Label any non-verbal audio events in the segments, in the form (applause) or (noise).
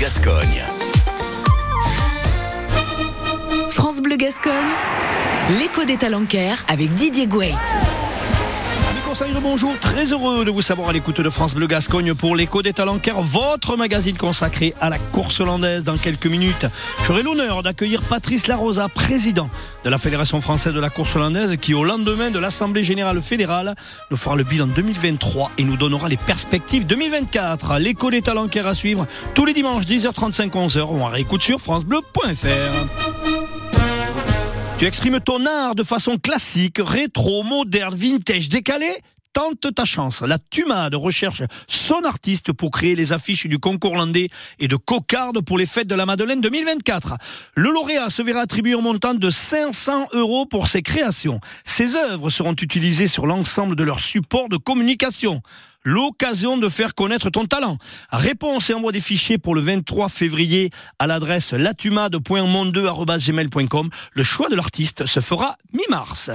Gascogne. France Bleu Gascogne, l'écho des talencaires avec Didier Gouet. Bonjour, très heureux de vous savoir à l'écoute de France Bleu Gascogne pour l'écho des talencaires, votre magazine consacré à la course hollandaise. Dans quelques minutes, j'aurai l'honneur d'accueillir Patrice Larosa, président de la Fédération française de la course hollandaise, qui au lendemain de l'Assemblée générale fédérale nous fera le bilan 2023 et nous donnera les perspectives 2024. L'écho des talencaires à suivre tous les dimanches 10h35 11h on réécoute sur francebleu.fr. Tu exprimes ton art de façon classique, rétro, moderne, vintage, décalé? Tente ta chance. La Tumade recherche son artiste pour créer les affiches du concours landais et de cocarde pour les fêtes de la Madeleine 2024. Le lauréat se verra attribuer un montant de 500 euros pour ses créations. Ses œuvres seront utilisées sur l'ensemble de leurs supports de communication l'occasion de faire connaître ton talent. Réponse et envoi des fichiers pour le 23 février à l'adresse latumade.monde2.gmail.com. Le choix de l'artiste se fera mi-mars.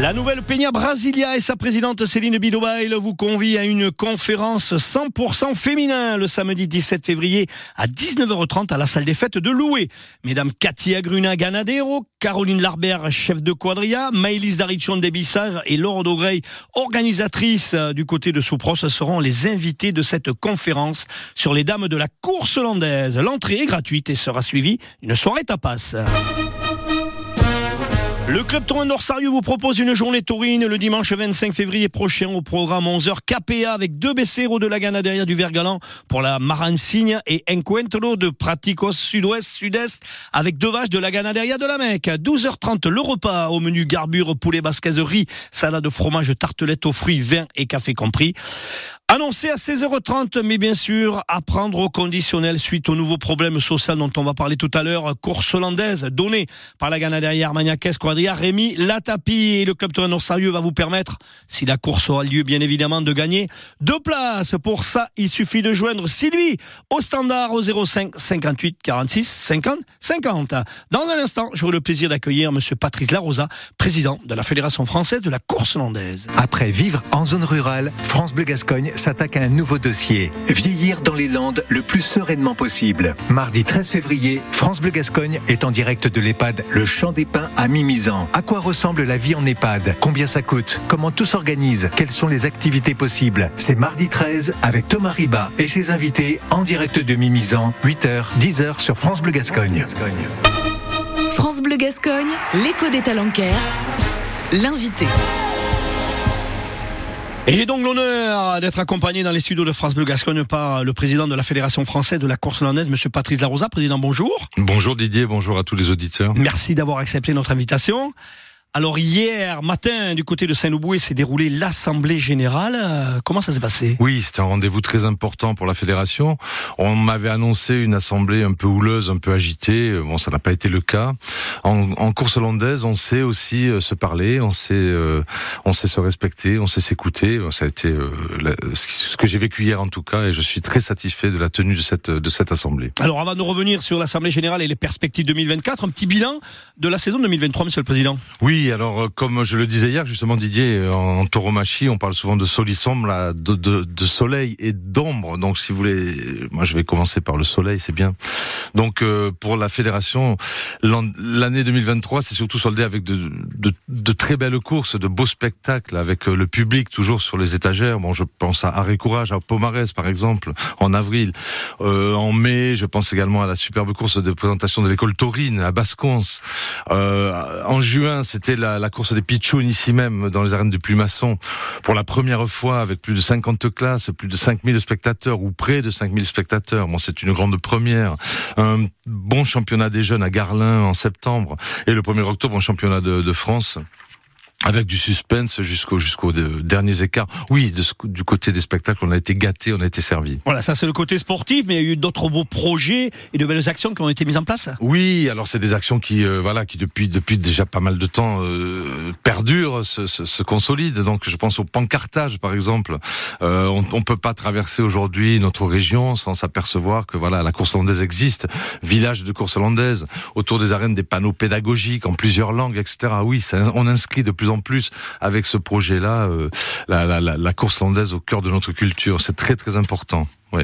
La nouvelle Peña Brasilia et sa présidente Céline Bidobail vous convie à une conférence 100% féminin le samedi 17 février à 19h30 à la salle des fêtes de Loué. Mesdames Katia Gruna Ganadero, Caroline Larbert, chef de quadria, Maëlys Darichon Debissar et Laure Daugrey, organisatrice du côté de Soupros, seront les invités de cette conférence sur les dames de la course hollandaise. L'entrée est gratuite et sera suivie d'une soirée tapas. Le club Tourin d'Orsarieux vous propose une journée taurine le dimanche 25 février prochain au programme 11h KPA avec deux BCRO de la Ganaderia du Vergalan pour la Marancigne et Encuentro de Praticos sud-ouest sud-est avec deux vaches de la Ganaderia de la Mecque. 12h30 le repas au menu garbure poulet basquaise riz, salade de fromage, tartelette aux fruits, vin et café compris. Annoncé à 16h30, mais bien sûr, à prendre au conditionnel suite au nouveau problème social dont on va parler tout à l'heure, course hollandaise donnée par la Ganaderia Armagnac Quadria, Rémi Latapi et le club Tourneur Sérieux va vous permettre, si la course aura lieu bien évidemment, de gagner deux places. Pour ça, il suffit de joindre Sylvie au standard au 05 58 46 50 50. Dans un instant, j'aurai le plaisir d'accueillir monsieur Patrice Larosa, président de la Fédération française de la course hollandaise. Après vivre en zone rurale, France Bleu Gascogne s'attaque à un nouveau dossier. Vieillir dans les Landes le plus sereinement possible. Mardi 13 février, France Bleu Gascogne est en direct de l'EHPAD Le Champ des Pins à Mimizan. À quoi ressemble la vie en EHPAD? Combien ça coûte? Comment tout s'organise? Quelles sont les activités possibles? C'est mardi 13 avec Thomas Riba et ses invités en direct de Mimizan, 8h, 10h sur France Bleu Gascogne. France Bleu Gascogne, l'écho des talencaires, l'invité. Et j'ai donc l'honneur d'être accompagné dans les studios de France Bleu Gascogne par le président de la Fédération française de la course hollandaise, monsieur Patrice Larosa. Président, bonjour. Bonjour Didier, bonjour à tous les auditeurs. Merci d'avoir accepté notre invitation. Alors hier matin, du côté de Saint-Louboué, s'est déroulée l'Assemblée Générale. Euh, comment ça s'est passé? Oui, c'était un rendez-vous très important pour la Fédération. On m'avait annoncé une Assemblée un peu houleuse, un peu agitée. Bon, ça n'a pas été le cas. En, en, course hollandaise, on sait aussi euh, se parler, on sait, euh, on sait se respecter, on sait s'écouter. Ça a été euh, la, ce que j'ai vécu hier en tout cas, et je suis très satisfait de la tenue de cette, de cette Assemblée. Alors avant de revenir sur l'Assemblée Générale et les perspectives 2024, un petit bilan de la saison 2023, Monsieur le Président. Oui, alors euh, comme je le disais hier, justement Didier, euh, en, tauromachie, on parle souvent de solisombre, de, soleil et d'ombre. Donc si vous voulez, moi je vais commencer par le soleil, c'est bien. Donc euh, pour la fédération, l'année 2023, c'est surtout soldé avec de, très belles courses, de beaux spectacles, avec le public toujours sur les étagères. Bon, je pense à Arrêt Courage, à Pomarès par exemple, en avril. Euh, en mai, je pense également à la superbe course de présentation de l'école taurine à Bascons. Euh, en juin, c'était la, course des pitchounes ici même, dans les arènes de Plumasson, pour la première fois avec plus de 50 classes, plus de 5000 spectateurs ou près de 5000 spectateurs. Bon, c'est une grande première. Un bon championnat des jeunes à Garlin en septembre et le 1er octobre un championnat de France avec du suspense jusqu'au jusqu'aux derniers écarts. Oui, de, du côté des spectacles, on a été gâté, on a été servi. Voilà, ça c'est le côté sportif, mais il y a eu d'autres beaux projets et de belles actions qui ont été mises en place. Oui, alors c'est des actions qui, euh, voilà, qui depuis depuis déjà pas mal de temps euh, perdurent, se, se, se, consolident. Donc je pense au pancartage, par exemple. Euh, on, on peut pas traverser aujourd'hui notre région sans s'apercevoir que voilà, la course hollandaise existe. Village de course hollandaise autour des arènes, des panneaux pédagogiques en plusieurs langues, etc. Oui, ça, on inscrit de plus en plus avec ce projet-là, euh, la, course landaise au cœur de notre culture. C'est très très important. Oui.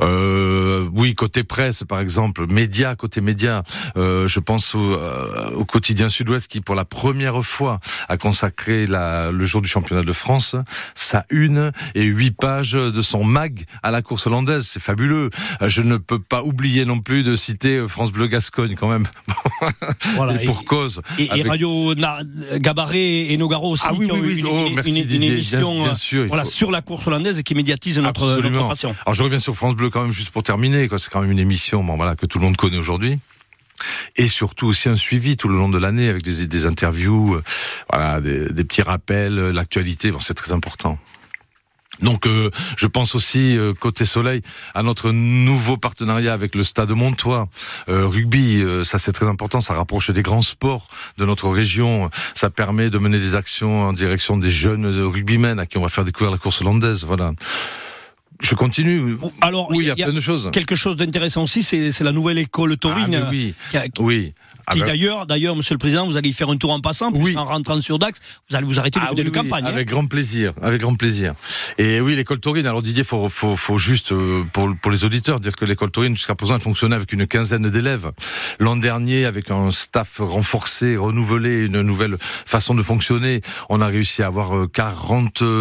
Euh, oui, côté presse, par exemple, médias, côté médias, euh, je pense au, euh, au quotidien Sud-Ouest qui, pour la première fois, a consacré la, le jour du championnat de France, sa une et huit pages de son mag à la course hollandaise. C'est fabuleux. Je ne peux pas oublier non plus de citer France Bleu Gascogne, quand même. (laughs) Voilà, et pour cause. Et, et Radio Na- Gabaret et Nogaro aussi Ah oui, qui ont oui, eu oui. une, Oh, une- merci, une- une Didier. Bien- émission bien sûr, il voilà, faut- sur la course hollandaise et qui médiatise notre, notre passion. Alors je reviens sur France Bleu quand même juste pour terminer. C'est quand même une émission, bon voilà, que tout le monde connaît aujourd'hui. Et surtout aussi un suivi tout le long de l'année avec des, des interviews, euh, voilà, des, petits rappels, euh, l'actualité. Bon, c'est très important. Donc, euh, je pense aussi côté soleil à notre nouveau partenariat avec le Stade Montois rugby. ça, c'est très important. Ça rapproche des grands sports de notre région. Ça permet de mener des actions en direction des jeunes rugbymen à qui on va faire découvrir la course hollandaise. Voilà. Je continue. Alors, Oui, il y a plein de choses. quelque chose d'intéressant aussi, c'est la nouvelle école taurine. Ah, mais oui. qui a- qui- Oui. Ah ben- d'ailleurs, d'ailleurs, Monsieur le Président, vous allez y faire un tour en passant, Oui. puisqu'en rentrant sur Dax, vous allez vous arrêter du Ah côté oui, de oui, campagne. hein. Avec grand plaisir, avec grand plaisir. Et oui, l'école taurine. Alors Didier, faut, faut, faut juste euh, pour pour les auditeurs dire que l'école taurine jusqu'à présent elle fonctionnait avec une quinzaine d'élèves. L'an dernier, avec un staff renforcé, renouvelé, une nouvelle façon de fonctionner, on a réussi à avoir euh,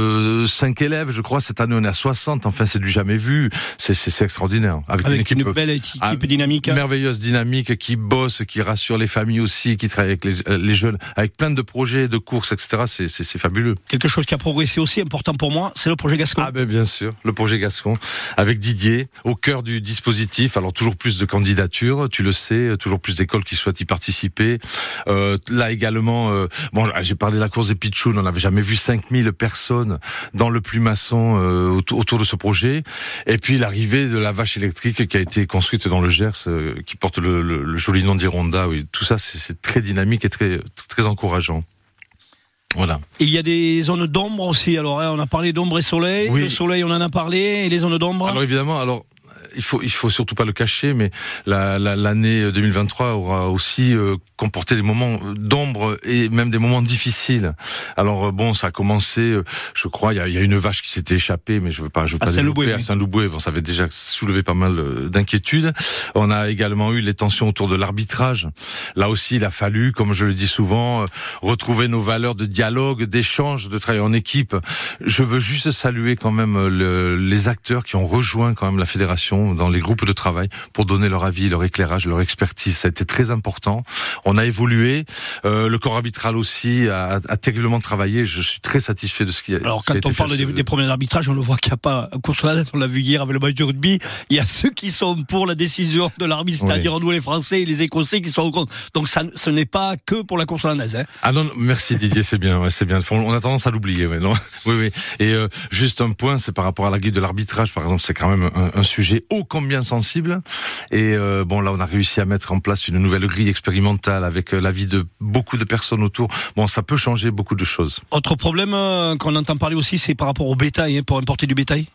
45 élèves, je crois. Cette année, on est à 60. Enfin, c'est du jamais vu. C'est extraordinaire. Avec, Avec une équipe une belle équipe ah, dynamique. hein. merveilleuse dynamique qui bosse, qui rassure les familles aussi, qui travaille avec les, euh, les jeunes, avec plein de projets, de courses, etc. C'est fabuleux. Quelque chose qui a progressé aussi, important pour moi, c'est le projet Gascon. Ah ben bien sûr, le projet Gascon avec Didier au cœur du dispositif. Alors toujours plus de candidatures, tu le sais, toujours plus d'écoles qui souhaitent y participer. Euh, là également, euh, bon, j'ai parlé de la course des Pitchouns, on n'avait jamais vu 5000 personnes dans le plumasson euh, autour, de ce projet. Et puis l'arrivée de la vache électrique qui a été construite dans le Gers, qui porte le, le- le joli nom d'Ironda. Oui, tout ça c'est c'est très dynamique et très très encourageant. Voilà. Et il y a des zones d'ombre aussi. Alors, hein, on a parlé d'ombre et soleil. Oui. Le soleil, on en a parlé. Et les zones d'ombre? Alors évidemment, alors il faut il faut surtout pas le cacher, mais la- la- l'année 2023 aura aussi euh, comporté des moments d'ombre et même des moments difficiles. Alors euh, bon, ça a commencé, euh, je crois, il y a, il y a une vache qui s'était échappée, mais je veux pas, je veux À pas Saint-Louboué, développer. oui. à Saint-Louboué. Bon, ça avait déjà soulevé pas mal euh, d'inquiétudes. On a également eu les tensions autour de l'arbitrage. Là aussi, il a fallu, comme je le dis souvent, retrouver nos valeurs de dialogue, d'échange, de travail en équipe. Je veux juste saluer quand même le- les acteurs qui ont rejoint quand même la fédération dans les groupes de travail pour donner leur avis, leur éclairage, leur expertise. Ça a été très important. On a évolué. Euh, le corps arbitral aussi a, a terriblement travaillé. Je suis très satisfait de ce qui a, Alors, ce qui a quand été on fait parle des, des problèmes d'arbitrage, on le voit qu'il n'y a pas la on l'a vu hier avec le match de rugby. Il y a ceux qui sont pour la décision de l'arbitre, c'est-à-dire nous les Français et les Écossais qui sont au contre. Donc, ça, ce n'est pas que pour la course hollandaise. Hein. Ah non, non, merci Didier, c'est bien, ouais, c'est bien. On a tendance à l'oublier, ouais, non (laughs) Oui, oui. Et euh, juste un point, c'est par rapport à la guide de l'arbitrage, par exemple, c'est quand même un, un sujet ô combien sensible. Et euh, bon, là, on a réussi à mettre en place une nouvelle grille expérimentale avec euh, l'avis de beaucoup de personnes autour. Bon, ça peut changer beaucoup de choses. Autre problème euh, qu'on entend parler aussi, c'est par rapport au bétail, hein, pour importer du bétail?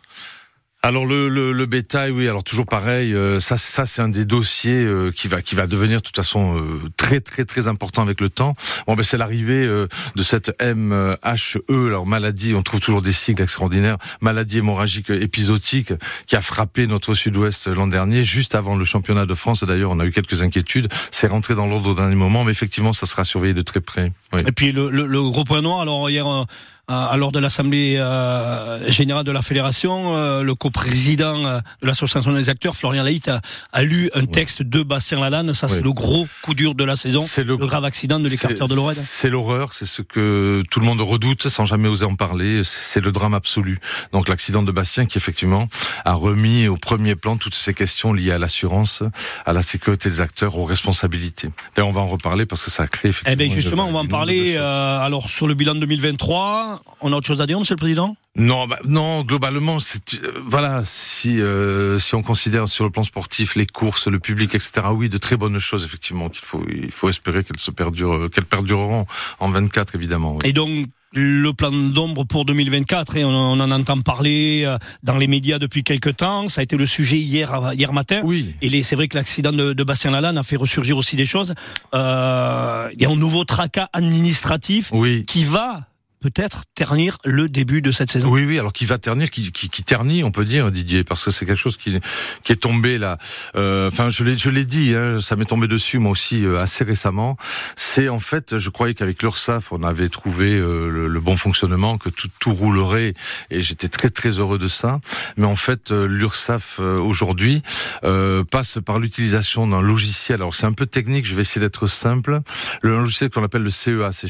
Alors le, le, le bétail, oui. Alors toujours pareil. euh, ça, ça c'est un des dossiers euh, qui va qui va devenir de toute façon euh, très très très important avec le temps. Bon, ben c'est l'arrivée euh, de cette MHE, alors maladie. On trouve toujours des sigles extraordinaires. Maladie hémorragique épisodique qui a frappé notre Sud-Ouest l'an dernier, juste avant le championnat de France. D'ailleurs, on a eu quelques inquiétudes. C'est rentré dans l'ordre au dernier moment, mais effectivement, ça sera surveillé de très près. Oui. Et puis le, le, le gros point noir, alors hier, euh, lors de l'Assemblée euh, générale de la Fédération, euh, le coprésident euh, de l'Association des acteurs, Florian Laït, a, a lu un texte de Bastien Lalanne. Ça, c'est le gros coup dur de la saison. C'est Le, grave accident de l'écarteur de Lorraine. C'est l'horreur, c'est ce que tout le monde redoute sans jamais oser en parler. C'est le drame absolu. Donc l'accident de Bastien qui effectivement a remis au premier plan toutes ces questions liées à l'assurance, à la sécurité des acteurs, aux responsabilités. D'ailleurs, on va en reparler parce que ça a créé effectivement. Eh bien, justement, on va en parler. euh, alors, sur le bilan 2023, on a autre chose à dire, Monsieur le Président? Non, bah, non, globalement, c'est euh, voilà, si euh, si on considère sur le plan sportif les courses, le public, etc. Oui, de très bonnes choses effectivement qu'il faut il faut espérer qu'elles se perdurent, qu'elles perdureront en 24 évidemment. oui. Et donc, le plan d'ombre pour 2024, et on, on en entend parler euh, dans les médias depuis quelques temps. Ça a été le sujet hier, hier matin. Oui. Et les- c'est vrai que l'accident de, de Bastien Lalanne a fait ressurgir aussi des choses. Euh, il y a un nouveau tracas administratif Oui. qui va peut-être ternir le début de cette saison. Oui, oui, alors qui va ternir, qui, qui, qui, ternit, on peut dire, Didier, parce que c'est quelque chose qui, qui est tombé là. Euh, enfin, je l'ai, je l'ai dit, hein, ça m'est tombé dessus moi aussi euh, assez récemment. C'est en fait, je croyais qu'avec l'URSSAF, on avait trouvé euh, le, le, bon fonctionnement, que tout, tout roulerait, et j'étais très très heureux de ça. Mais en fait, l'URSSAF aujourd'hui passe par l'utilisation d'un logiciel. Alors c'est un peu technique, je vais essayer d'être simple. Le logiciel qu'on appelle le CEA, c'est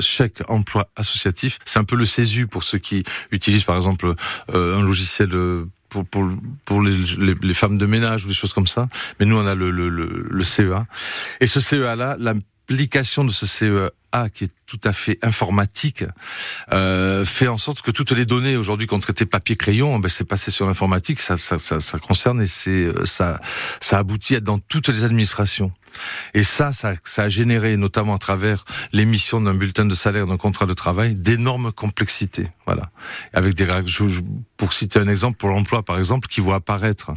chèque emploi associatif. C'est un peu le CESU pour ceux qui utilisent par exemple euh, un logiciel euh, pour, pour, pour les, les, femmes de ménage ou des choses comme ça. Mais nous, on a le, le, le, le CEA. Et ce CEA-là, l'application de ce CEA qui est tout à fait informatique, euh, fait en sorte que toutes les données aujourd'hui qu'on traitait papier crayon, ben c'est passé sur l'informatique. Ça, ça, ça, ça, concerne et c'est ça, ça aboutit à dans toutes les administrations. Et ça, ça, ça a généré, notamment à travers l'émission d'un bulletin de salaire, d'un contrat de travail, d'énormes complexités. Voilà. Avec des pour citer un exemple, pour l'emploi, par exemple, qui voit apparaître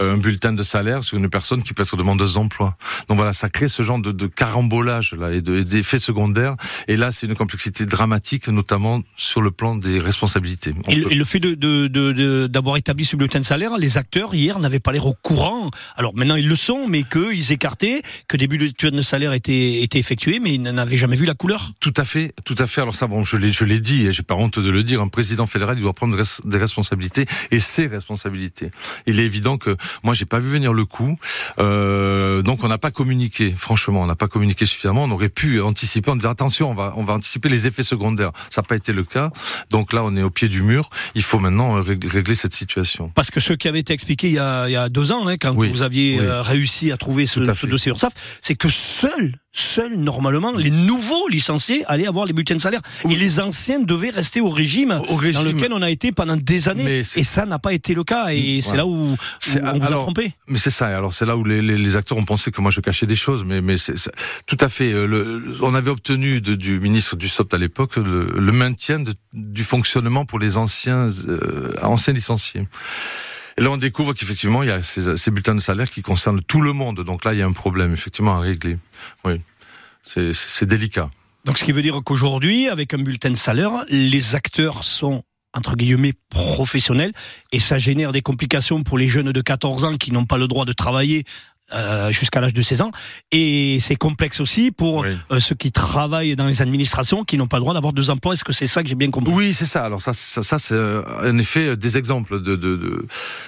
euh, un bulletin de salaire sur une personne qui peut être demandeuse d'emploi. Donc voilà, ça crée ce genre de, de carambolage là et d'effets secondaires. Et là, c'est une complexité dramatique, notamment sur le plan des responsabilités. Et le, et le, fait de, d'avoir établi ce bulletin de salaire, les acteurs hier n'avaient pas l'air au courant. Alors maintenant ils le sont, mais qu'ils écartaient que des bulletins de salaire étaient, étaient effectués, mais ils n'avaient jamais vu la couleur. Tout à fait, tout à fait. Alors ça, bon, je l'ai, je l'ai dit, et j'ai pas honte de le dire. Un président fédéral, il doit prendre des responsabilités et ses responsabilités. Il est évident que moi, j'ai pas vu venir le coup, euh, donc on n'a pas communiqué. Franchement, on n'a pas communiqué suffisamment. On aurait pu anticiper, en disant attention, on va, on va anticiper les effets secondaires. Ça n'a pas été le cas. Donc là, on est au pied du mur. Il faut maintenant régler cette situation. Parce que ce qui avait été expliqué il y a, il y a deux ans, hein, quand vous aviez euh, réussi à trouver ce, ce dossier C'est que seul seuls, normalement, les nouveaux licenciés allaient avoir les bulletins de salaire. Et les anciens devaient rester au régime, au régime, dans lequel on a été pendant des années. Et ça n'a pas été le cas. Et c'est là où, on vous a trompé. Mais c'est ça. Alors c'est là où les, les, acteurs ont pensé que moi je cachais des choses. Mais, mais c'est tout à fait. Euh, le, on avait obtenu de, du ministre du SOPT à l'époque le, le, maintien de, du fonctionnement pour les anciens, euh, anciens licenciés. Et là, on découvre qu'effectivement, il y a ces, ces, bulletins de salaire qui concernent tout le monde. Donc là, il y a un problème, effectivement, à régler. Oui, c'est délicat. Donc, ce qui veut dire qu'aujourd'hui, avec un bulletin de salaire, les acteurs sont entre guillemets professionnels et ça génère des complications pour les jeunes de 14 ans qui n'ont pas le droit de travailler euh, jusqu'à l'âge de 16 ans. Et c'est complexe aussi pour euh, ceux qui travaillent dans les administrations, qui n'ont pas le droit d'avoir deux emplois. Est-ce que c'est ça que j'ai bien compris? Oui, c'est ça. Alors ça, ça, ça c'est euh, en effet des exemples de, de,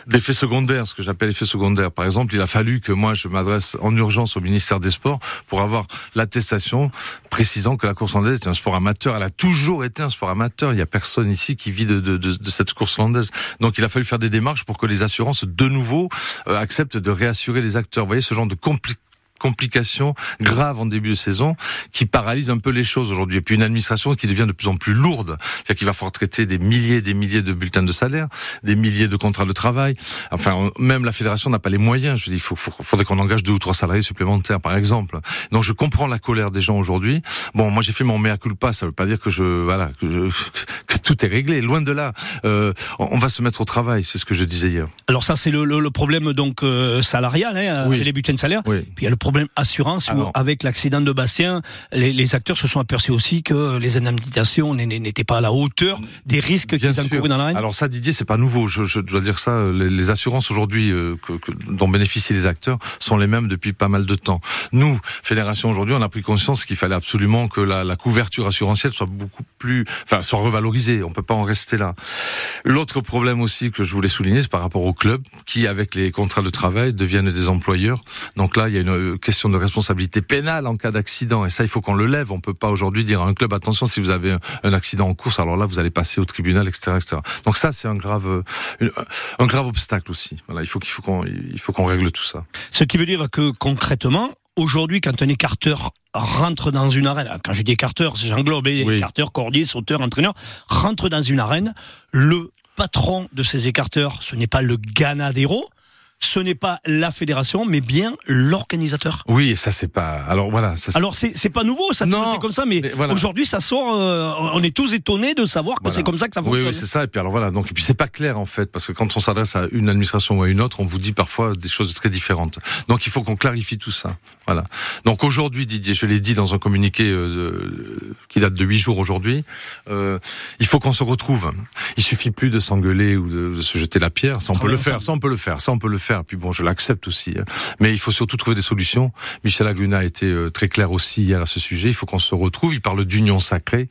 d'effets secondaires, ce que j'appelle effets secondaires. Par exemple, il a fallu que moi je m'adresse en urgence au ministère des Sports pour avoir l'attestation précisant que la course landaise est un sport amateur. Elle a toujours été un sport amateur. Il n'y a personne ici qui vit de, de, de, cette course landaise. Donc il a fallu faire des démarches pour que les assurances de nouveau acceptent de réassurer les acteurs voyez, ce genre de complications graves en début de saison qui paralysent un peu les choses aujourd'hui. Et puis une administration qui devient de plus en plus lourde, c'est-à-dire qu'il va falloir traiter des milliers et des milliers de bulletins de salaire, des milliers de contrats de travail. Enfin, même la fédération n'a pas les moyens. Je dis, il faut, faudrait qu'on engage deux ou trois salariés supplémentaires, par exemple. Donc je comprends la colère des gens aujourd'hui. Bon, moi j'ai fait mon mea culpa, ça veut pas dire que je, voilà, que, que tout est réglé. Loin de là. Euh, on va se mettre au travail, c'est ce que je disais hier. Alors ça, c'est le, le, problème donc euh, salarial, hein, oui. les bulletins de salaire. Oui. Puis il y a le problème assurance où, avec l'accident de Bastien, les, les, acteurs se sont aperçus aussi que les indemnisations n'étaient pas à la hauteur des risques qu'ils encouraient dans l'arène. Alors ça, Didier, c'est pas nouveau. Je, je, dois dire ça. Les, les assurances aujourd'hui euh, que, que, dont bénéficient les acteurs sont les mêmes depuis pas mal de temps. Nous, fédération aujourd'hui, on a pris conscience qu'il fallait absolument que la, la couverture assurantielle soit beaucoup plus, enfin, soit revalorisée. On peut pas en rester là. L'autre problème aussi que je voulais souligner, c'est par rapport aux clubs qui, avec les contrats de travail, deviennent des employeurs. Donc là, il y a une euh, question de responsabilité pénale en cas d'accident. Et ça, il faut qu'on le lève. On peut pas aujourd'hui dire à un club, attention, si vous avez un accident en course, alors là, vous allez passer au tribunal, etc., etc. Donc ça, c'est un grave, un grave obstacle aussi. Voilà, il faut qu'il faut qu'on, il faut qu'on règle tout ça. Ce qui veut dire que concrètement, aujourd'hui, quand un écarteur rentre dans une arène, quand je dis écarteur, j'englobe oui. écarteur, cordier, sauteur, entraîneur, rentre dans une arène, le patron de ces écarteurs, ce n'est pas le Ganadero, ce n'est pas la fédération, mais bien l'organisateur. Oui, et ça c'est pas. Alors voilà. Ça, Alors c'est c'est pas nouveau, ça Non, comme ça, mais, mais voilà. aujourd'hui ça sort. euh, on est tous étonnés de savoir que Voilà. c'est comme ça que ça Oui, fonctionne. oui, c'est ça. Et puis alors voilà. Donc et puis c'est pas clair en fait, parce que quand on s'adresse à une administration ou à une autre, on vous dit parfois des choses très différentes. Donc il faut qu'on clarifie tout ça. Voilà. Donc aujourd'hui, Didier, je l'ai dit dans un communiqué euh, qui date de huit jours aujourd'hui, euh, il faut qu'on se retrouve. Il suffit plus de s'engueuler ou de, de se jeter la pierre. Ça on peut le faire. Ça on peut le faire. Ça on peut le faire. Puis bon, je l'accepte aussi. hein. Mais il faut surtout trouver des solutions. Michel Agluna a été euh, très clair aussi hier à ce sujet. Il faut qu'on se retrouve. Il parle d'union sacrée.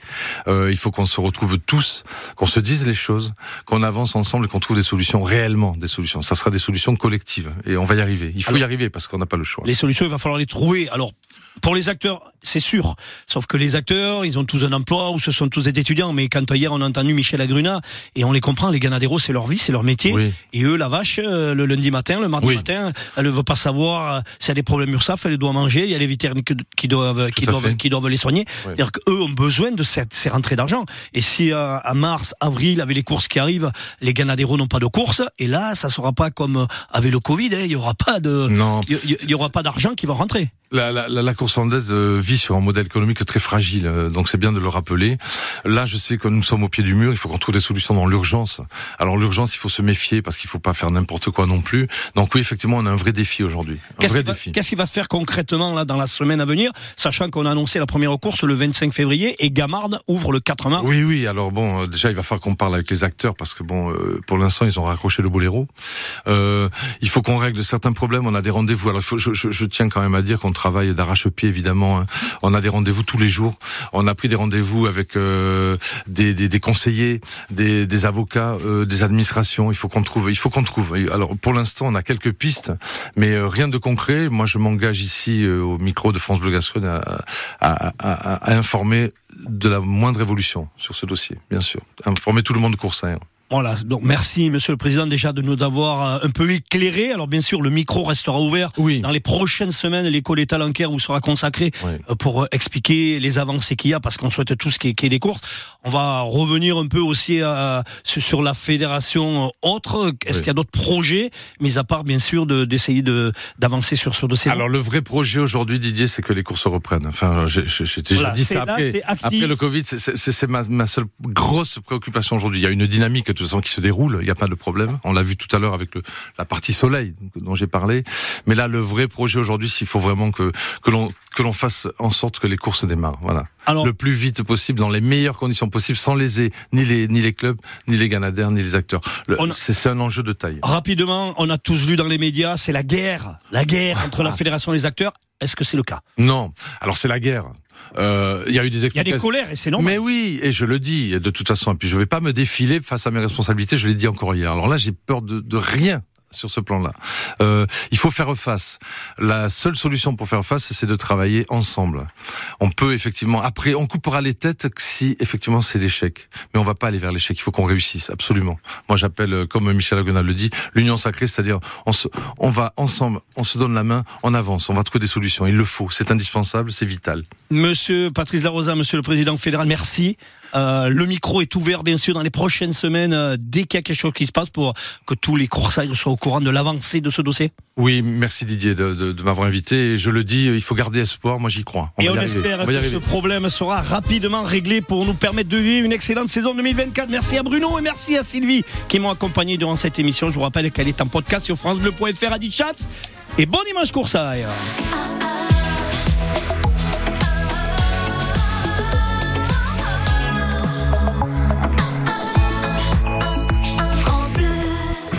Euh, il faut qu'on se retrouve tous, qu'on se dise les choses, qu'on avance ensemble et qu'on trouve des solutions réellement, des solutions. Ça sera des solutions collectives et on va y arriver. Il faut Alors- y arriver parce qu'on n'a pas le choix. Les solutions, il va falloir les trouver. Alors, pour les acteurs, c'est sûr. Sauf que les acteurs, ils ont tous un emploi ou ce sont tous des étudiants. Mais quand hier on a entendu Michel Agruna, et on les comprend, les Ganaderos, c'est leur vie, c'est leur métier. Oui. Et eux, la vache, euh, le lundi matin, le mardi Oui. matin, elle ne veut pas savoir euh, s'il y a des problèmes URSAF, elle doit manger. Il y a les vétérinaires qui- doivent, qui doivent, qui doivent les soigner. Oui. C'est-à-dire qu'eux ont besoin de cette, ces rentrées d'argent. Et si euh, à mars, avril, avec les courses qui arrivent, les Ganaderos n'ont pas de courses, et là, ça sera pas comme euh, avec le Covid, hein, il y aura pas de, Non. il y- il y, aura pas d'argent qui va rentrer. La, la, la, course hollandaise euh, vit sur un modèle économique très fragile, euh, donc c'est bien de le rappeler. Là, je sais que nous sommes au pied du mur, il faut qu'on trouve des solutions dans l'urgence. Alors l'urgence, il faut se méfier parce qu'il faut pas faire n'importe quoi non plus. Donc oui, effectivement, on a un vrai défi aujourd'hui, Qu'est-ce qui, va, défi. qu'est-ce qui va se faire concrètement là dans la semaine à venir, sachant qu'on a annoncé la première course le 25 février et Gamard ouvre le 4 mars. Oui, oui. Alors bon, euh, déjà, il va falloir qu'on parle avec les acteurs parce que bon, pour l'instant, ils ont raccroché le boléro. Euh, il faut qu'on règle certains problèmes. On a des rendez-vous. Alors, faut, je, je, je tiens quand même à dire qu'on travaille d'arrache-pied, évidemment. hein. On a des rendez-vous tous les jours. On a pris des rendez-vous avec euh, des, conseillers, des, avocats, euh, des administrations. Il faut qu'on trouve. Il faut qu'on trouve. Alors, pour l'instant, on a quelques pistes, mais euh, rien de concret. Moi, je m'engage ici au micro de France Bleu Gascogne à, à informer de la moindre évolution sur ce dossier, bien sûr. Informer tout le monde de Coursin. Voilà, donc merci Monsieur le Président déjà de nous avoir euh, un peu éclairé. Alors bien sûr, le micro restera ouvert. Oui. Dans les prochaines semaines, l'école des talencaires vous sera consacrée Oui. euh, pour euh, expliquer les avancées qu'il y a, parce qu'on souhaite tous qu'il y ait- des courses. On va revenir un peu aussi sur la fédération autre. Est-ce Oui. qu'il y a d'autres projets, mis à part bien sûr de- d'essayer de d'avancer sur ce dossier Alors le vrai projet aujourd'hui, Didier, c'est que les courses reprennent. Enfin, j'ai Voilà, dit ça là, après. Après le Covid, c'est- c'est c'est ma, ma seule grosse préoccupation aujourd'hui. Il y a une dynamique de toute façon qui se déroule. Il n'y a pas de problème. On l'a vu tout à l'heure avec le, la partie soleil dont j'ai parlé. Mais là, le vrai projet aujourd'hui, s'il faut vraiment que que l'on que l'on fasse en sorte que les courses démarrent. Voilà. Alors- le plus vite possible, dans les meilleures conditions possibles, sans léser ni les ni les clubs, ni les ganadères, ni les acteurs. C'est c'est un enjeu de taille. Rapidement, on a tous lu dans les médias, c'est la guerre, la guerre entre la fédération et les acteurs. Est-ce que c'est le cas? Non. Alors c'est la guerre. Euh, Il y a eu des Il y a explications. des colères et c'est normal. Mais oui, et je le dis de toute façon. Et puis je vais pas me défiler face à mes responsabilités. Je l'ai dit encore hier. Alors là, j'ai peur de, de rien sur ce plan-là. Euh, il faut faire face. La seule solution pour faire face, c'est de travailler ensemble. On peut effectivement, après, on coupera les têtes si effectivement c'est l'échec. Mais on va pas aller vers l'échec. Il faut qu'on réussisse, absolument. Moi, j'appelle, euh, comme Michel Agonal le dit, l'union sacrée, c'est-à-dire on, se, on va ensemble, on se donne la main, on avance, on va trouver des solutions. Il le faut, c'est indispensable, c'est vital. Monsieur Patrice Larosa, Monsieur le Président fédéral, merci. Euh, le micro est ouvert, bien sûr, dans les prochaines semaines, euh, dès qu'il y a quelque chose qui se passe, pour que tous les coursailles soient au courant de l'avancée de ce dossier. Oui, merci Didier de, de, de m'avoir invité. Et je le dis, il faut garder espoir. Moi, j'y crois. Et va on espère On va y que ce problème sera rapidement réglé pour nous permettre de vivre une excellente saison 2024. Merci à Bruno et merci à Sylvie qui m'ont accompagné durant cette émission. Je vous rappelle qu'elle est en podcast sur FranceBleu.fr à Chats. Et bon dimanche coursaille. I